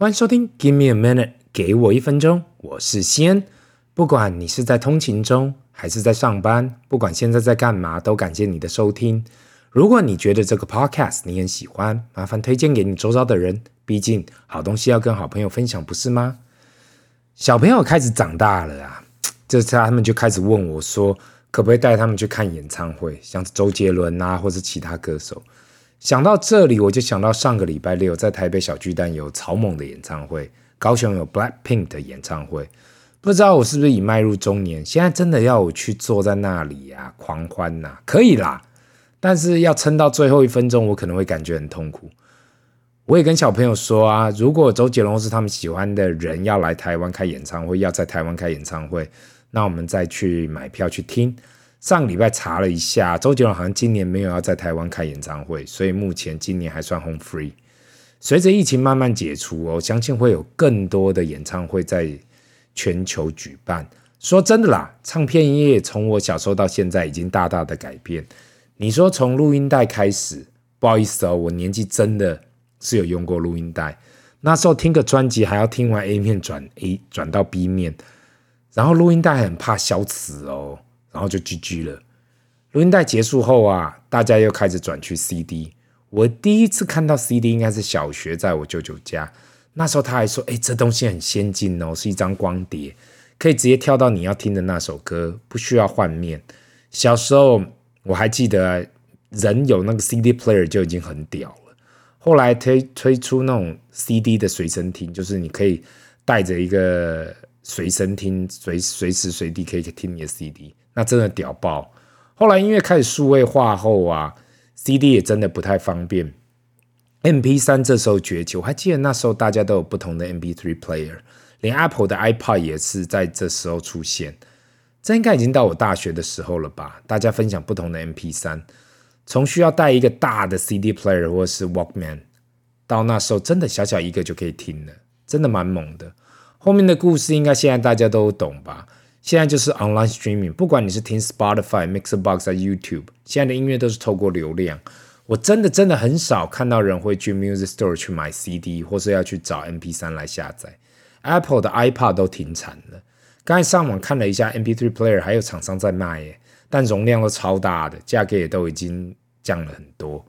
欢迎收听《Give me a minute》，给我一分钟。我是西恩。不管你是在通勤中，还是在上班，不管现在在干嘛，都感谢你的收听。如果你觉得这个 podcast 你很喜欢，麻烦推荐给你周遭的人。毕竟好东西要跟好朋友分享，不是吗？小朋友开始长大了啊，这次他们就开始问我说，可不可以带他们去看演唱会，像周杰伦啊，或是其他歌手。想到这里，我就想到上个礼拜六在台北小巨蛋有草蜢的演唱会，高雄有 Blackpink 的演唱会。不知道我是不是已迈入中年，现在真的要我去坐在那里呀、啊，狂欢呐、可以啦，但是要撑到最后一分钟，我可能会感觉很痛苦。我也跟小朋友说啊，如果周杰伦是他们喜欢的人要来台湾开演唱会，要在台湾开演唱会，那我们再去买票去听。上个礼拜查了一下，周杰伦好像今年没有要在台湾开演唱会，所以目前今年还算 home free。随着疫情慢慢解除，我相信会有更多的演唱会在全球举办。说真的啦，唱片业从我小时候到现在已经大大的改变。你说从录音带开始，不好意思哦，我年纪真的是有用过录音带。那时候听个专辑还要听完 A 面转 A 转到 B 面，然后录音带很怕消磁哦。然后就 GG 了。录音带结束后啊，大家又开始转去 CD。我第一次看到 CD 应该是小学，在我舅舅家。那时候他还说：“哎，这东西很先进哦，是一张光碟，可以直接跳到你要听的那首歌，不需要换面。”小时候我还记得，人有那个 CD player 就已经很屌了。后来推推出那种 CD 的随身听，就是你可以带着一个随身听，随随时随地可以听你的 CD。那真的屌爆！后来音乐开始数位化后啊，CD 也真的不太方便。MP3 这时候崛起，我还记得那时候大家都有不同的 MP3 player，连 Apple 的 iPod 也是在这时候出现。这应该已经到我大学的时候了吧？大家分享不同的 MP3，从需要带一个大的 CD player 或是 Walkman，到那时候真的小小一个就可以听了，真的蛮猛的。后面的故事应该现在大家都懂吧？现在就是 online streaming，不管你是听 Spotify、Mixbox 还是 YouTube，现在的音乐都是透过流量。我真的真的很少看到人会去 Music Store 去买 CD，或是要去找 MP3 来下载。Apple 的 iPod 都停产了。刚才上网看了一下，MP3 player 还有厂商在卖耶，但容量都超大的，价格也都已经降了很多。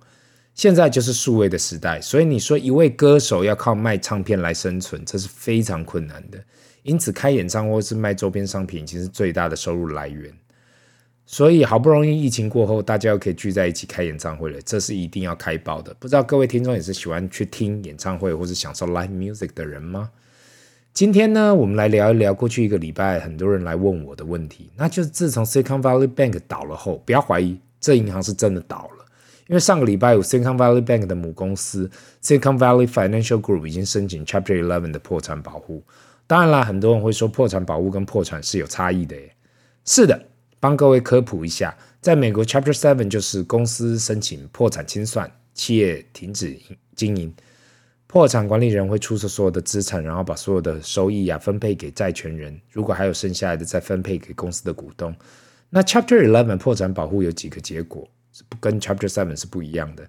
现在就是数位的时代，所以你说一位歌手要靠卖唱片来生存，这是非常困难的。因此，开演唱会是卖周边商品，其实最大的收入来源。所以，好不容易疫情过后，大家又可以聚在一起开演唱会了，这是一定要开爆的。不知道各位听众也是喜欢去听演唱会或是享受 live music 的人吗？今天呢，我们来聊一聊过去一个礼拜很多人来问我的问题，那就是自从 Silicon Valley Bank 倒了后，不要怀疑，这银行是真的倒了，因为上个礼拜有 Silicon Valley Bank 的母公司 Silicon Valley Financial Group 已经申请 Chapter Eleven 的破产保护。当然啦，很多人会说破产保护跟破产是有差异的耶。是的，帮各位科普一下，在美国 Chapter Seven 就是公司申请破产清算，企业停止经营，破产管理人会出售所有的资产，然后把所有的收益啊分配给债权人，如果还有剩下来的再分配给公司的股东。那 Chapter Eleven 破产保护有几个结果是跟 Chapter Seven 是不一样的，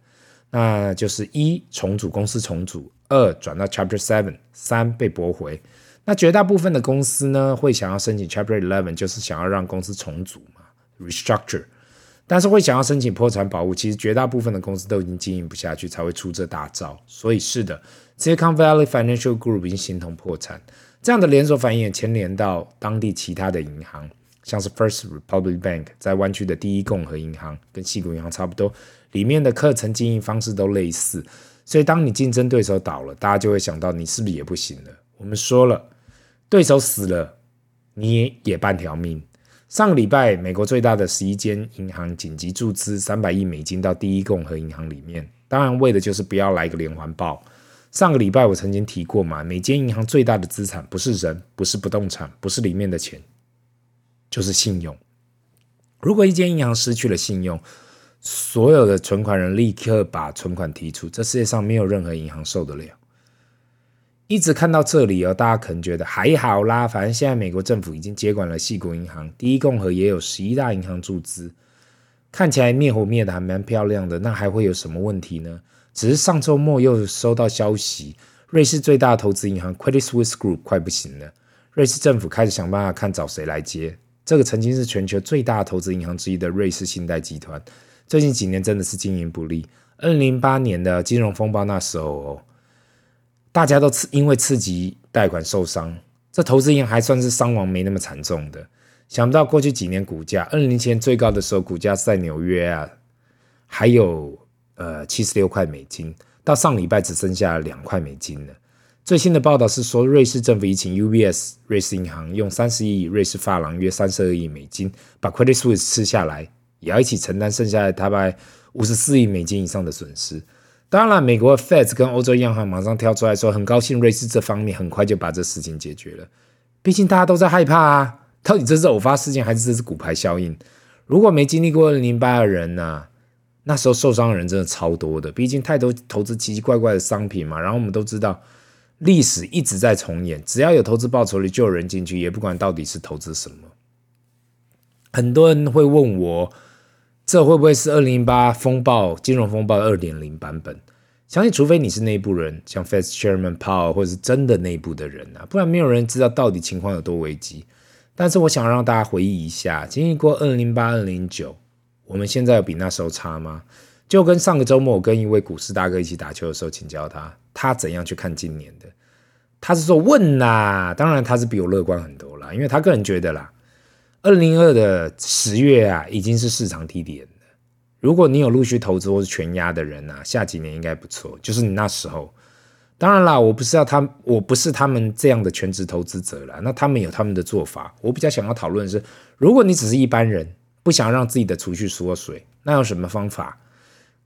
那就是一重组公司重组，二转到 Chapter Seven，三被驳回。那绝大部分的公司呢，会想要申请 Chapter Eleven，就是想要让公司重组嘛，restructure。但是会想要申请破产保护，其实绝大部分的公司都已经经营不下去，才会出这大招。所以是的，Silicon Valley Financial Group 已经形同破产。这样的连锁反应也牵连到当地其他的银行，像是 First Republic Bank 在湾区的第一共和银行，跟西谷银行差不多，里面的课程经营方式都类似。所以当你竞争对手倒了，大家就会想到你是不是也不行了？我们说了。对手死了，你也半条命。上个礼拜，美国最大的十一间银行紧急注资三百亿美金到第一共和银行里面，当然为的就是不要来个连环爆。上个礼拜我曾经提过嘛，每间银行最大的资产不是人，不是不动产，不是里面的钱，就是信用。如果一间银行失去了信用，所有的存款人立刻把存款提出，这世界上没有任何银行受得了。一直看到这里哦，大家可能觉得还好啦，反正现在美国政府已经接管了矽谷银行，第一共和也有十一大银行注资，看起来灭火灭的还蛮漂亮的，那还会有什么问题呢？只是上周末又收到消息瑞士最大的投资银行 Credit Suisse Group 快不行了，瑞士政府开始想办法看找谁来接。这个曾经是全球最大投资银行之一的瑞士信贷集团，最近几年真的是经营不利。二零零八年的金融风暴那时候哦，大家都刺因为次级贷款受伤，这投资银行还算是伤亡没那么惨重的。想不到过去几年股价，二零零七年最高的时候，股价是在纽约啊，还有呃七十六块美金，到上礼拜只剩下两块美金了。最新的报道是说，瑞士政府已请 UBS 瑞士银行用三十亿瑞士法郎（约三十二亿美金）把 Credit Suisse 吃下来，也要一起承担剩下的大概五十四亿美金以上的损失。当然，美国的 Fed 跟欧洲央行马上跳出来说，很高兴瑞士这方面很快就把这事情解决了。毕竟大家都在害怕啊，到底这是偶发事件还是这是骨牌效应？如果没经历过二零零八的人呢、啊？那时候受伤的人真的超多的，毕竟太多投资奇奇怪怪的商品嘛。然后我们都知道。历史一直在重演，只要有投资报酬率，就有人进去，也不管到底是投资什么。很多人会问我，这会不会是二零零八风暴金融风暴二点零版本？相信除非你是内部人，像 Fed Chairman Powell，或者是真的内部的人啊，不然没有人知道到底情况有多危机。但是我想让大家回忆一下，经历过二零零八、二零零九，我们现在有比那时候差吗？就跟上个周末我跟一位股市大哥一起打球的时候，请教他，他怎样去看今年的？他是说问啦，当然他是比我乐观很多啦，因为他个人觉得啦，二零二的十月啊，已经是市场低点了。如果你有陆续投资或是全压的人啊，下几年应该不错。就是你那时候，当然啦，我不是要他，我不是他们这样的全职投资者啦，那他们有他们的做法。我比较想要讨论的是，如果你只是一般人，不想让自己的储蓄缩水，那有什么方法？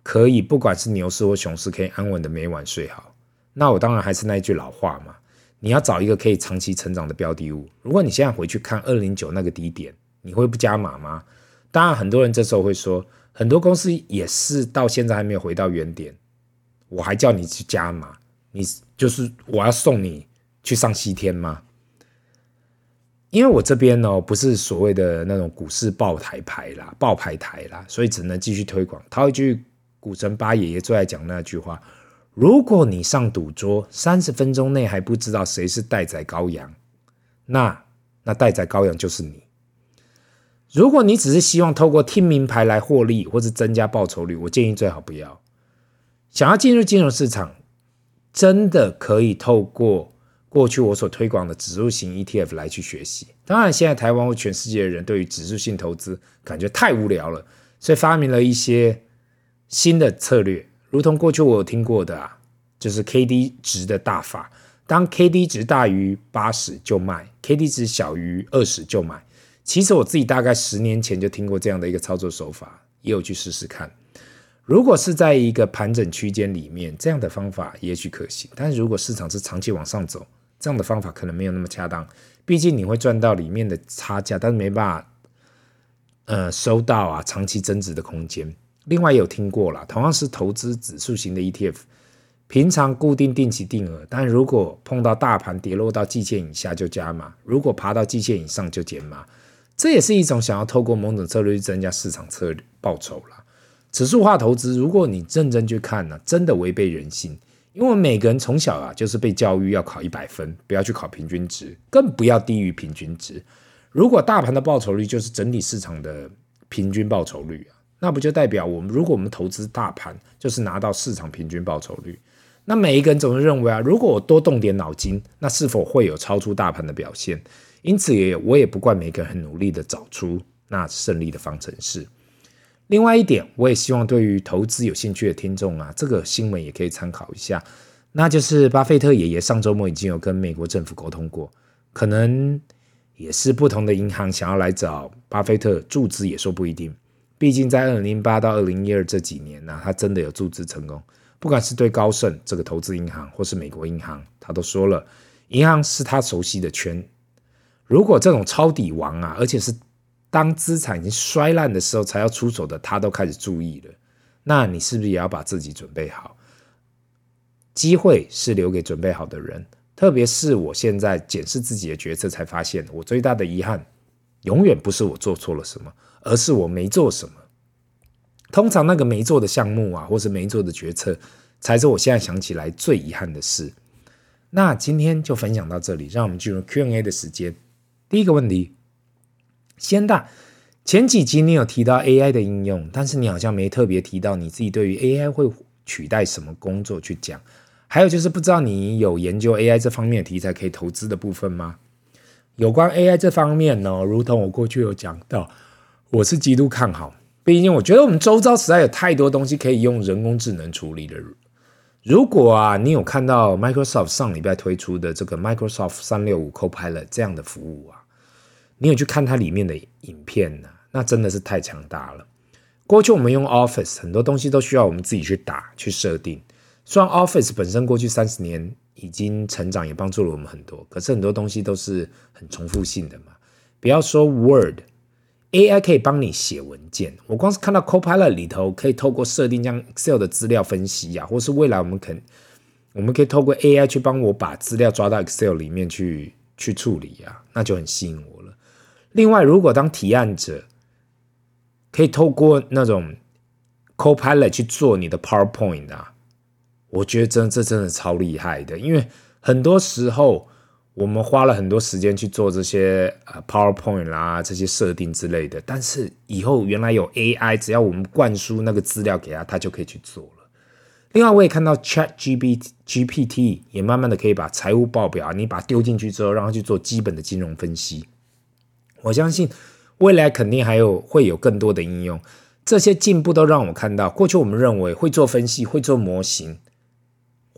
可以，不管是牛市或熊市，可以安稳的每晚睡好。那我当然还是那一句老话嘛，你要找一个可以长期成长的标的物。如果你现在回去看二零九那个低点，你会不加码吗？当然，很多人这时候会说，很多公司也是到现在还没有回到原点，我还叫你去加码，你就是我要送你去上西天吗？因为我这边呢，不是所谓的那种股市爆台牌啦、爆牌台啦，所以只能继续推广。套一句。股神八爷爷最爱讲那句话：如果你上赌桌，三十分钟内还不知道谁是待宰羔羊，那那待宰羔羊就是你。如果你只是希望透过听名牌来获利或是增加报酬率，我建议最好不要。想要进入金融市场，真的可以透过过去我所推广的指数型 ETF 来去学习。当然，现在台湾或全世界的人对于指数性投资感觉太无聊了，所以发明了一些。新的策略，如同过去我有听过的啊，就是 K D 值的大法。当 K D 值大于八十就卖，K D 值小于二十就买。其实我自己大概十年前就听过这样的一个操作手法，也有去试试看。如果是在一个盘整区间里面，这样的方法也许可行。但是如果市场是长期往上走，这样的方法可能没有那么恰当。毕竟你会赚到里面的差价，但是没办法，呃，收到啊长期增值的空间。另外有听过啦，同样是投资指数型的 ETF，平常固定定期定额，但如果碰到大盘跌落到季线以下就加码，如果爬到季线以上就减码，这也是一种想要透过某种策略去增加市场策略报酬啦。指数化投资，如果你认真去看呢，真的违背人性，因为每个人从小啊就是被教育要考一百分，不要去考平均值，更不要低于平均值。如果大盘的报酬率就是整体市场的平均报酬率啊。那不就代表我们，如果我们投资大盘，就是拿到市场平均报酬率。那每一个人总是认为啊，如果我多动点脑筋，那是否会有超出大盘的表现？因此也我也不怪每个人很努力的找出那胜利的方程式。另外一点，我也希望对于投资有兴趣的听众啊，这个新闻也可以参考一下。那就是巴菲特爷爷上周末已经有跟美国政府沟通过，可能也是不同的银行想要来找巴菲特注资，也说不一定。毕竟在二零零八到二零一二这几年呢、他真的有注资成功。不管是对高盛这个投资银行，或是美国银行，他都说了，银行是他熟悉的圈。如果这种抄底王啊，而且是当资产已经衰烂的时候才要出手的，他都开始注意了，那你是不是也要把自己准备好？机会是留给准备好的人。特别是我现在检视自己的决策，才发现我最大的遗憾，永远不是我做错了什么。而是我没做什么。通常那个没做的项目啊，或是没做的决策，才是我现在想起来最遗憾的事。那今天就分享到这里，让我们进入 Q&A 的时间。第一个问题，先大，前几集你有提到 AI 的应用，但是你好像没特别提到你自己对于 AI 会取代什么工作去讲。还有就是不知道你有研究 AI 这方面的题材可以投资的部分吗？有关 AI 这方面呢，如同我过去有讲到，我是极度看好。毕竟我觉得我们周遭实在有太多东西可以用人工智能处理的。如果啊，你有看到 Microsoft 上礼拜推出的这个 Microsoft 三六五 Copilot 这样的服务啊，你有去看它里面的影片呢？那真的是太强大了。过去我们用 Office 很多东西都需要我们自己去打去设定。虽然 Office 本身过去三十年已经成长，也帮助了我们很多，可是很多东西都是很重复性的嘛。不要说 Word AI 可以帮你写文件。我光是看到 Copilot 里头可以透过设定将 Excel 的资料分析呀、啊，或是未来我们肯我们可以透过 AI 去帮我把资料抓到 Excel 里面去去处理呀、啊，那就很吸引我了。另外，如果当提案者可以透过那种 Copilot 去做你的 PowerPoint 啊。我觉得真这真的超厉害的，因为很多时候我们花了很多时间去做这些呃 PowerPoint 啦，这些设定之类的，但是以后原来有 AI，只要我们灌输那个资料给他，他就可以去做了。另外，我也看到 ChatGPT GPT 也慢慢的可以把财务报表，你把它丢进去之后，让它去做基本的金融分析。我相信未来肯定还有会有更多的应用，这些进步都让我看到，过去我们认为会做分析，会做模型。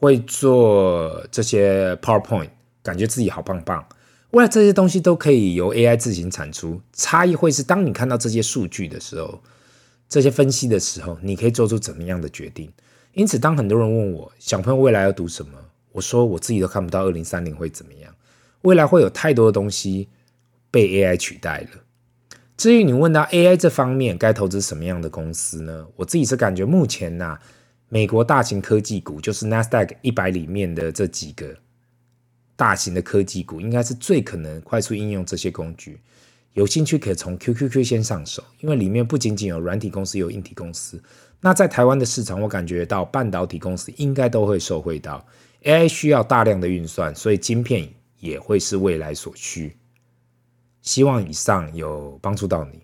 会做这些 PowerPoint，感觉自己好棒棒。未来这些东西都可以由 AI 自行产出，差异会是当你看到这些数据的时候，这些分析的时候，你可以做出怎么样的决定。因此，当很多人问我小朋友未来要读什么，我说我自己都看不到二零三零会怎么样。未来会有太多的东西被 AI 取代了。至于你问到 AI 这方面该投资什么样的公司呢？我自己是感觉目前呐、美国大型科技股就是 Nasdaq 一百里面的这几个大型的科技股，应该是最可能快速应用这些工具。有兴趣可以从 QQQ 先上手，因为里面不仅仅有软体公司，有硬体公司。那在台湾的市场，我感觉到半导体公司应该都会受惠到。AI 需要大量的运算，所以晶片也会是未来所需。希望以上有帮助到你。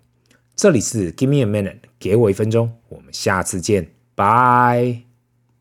这里是 Give me a minute，给我一分钟，我们下次见。拜。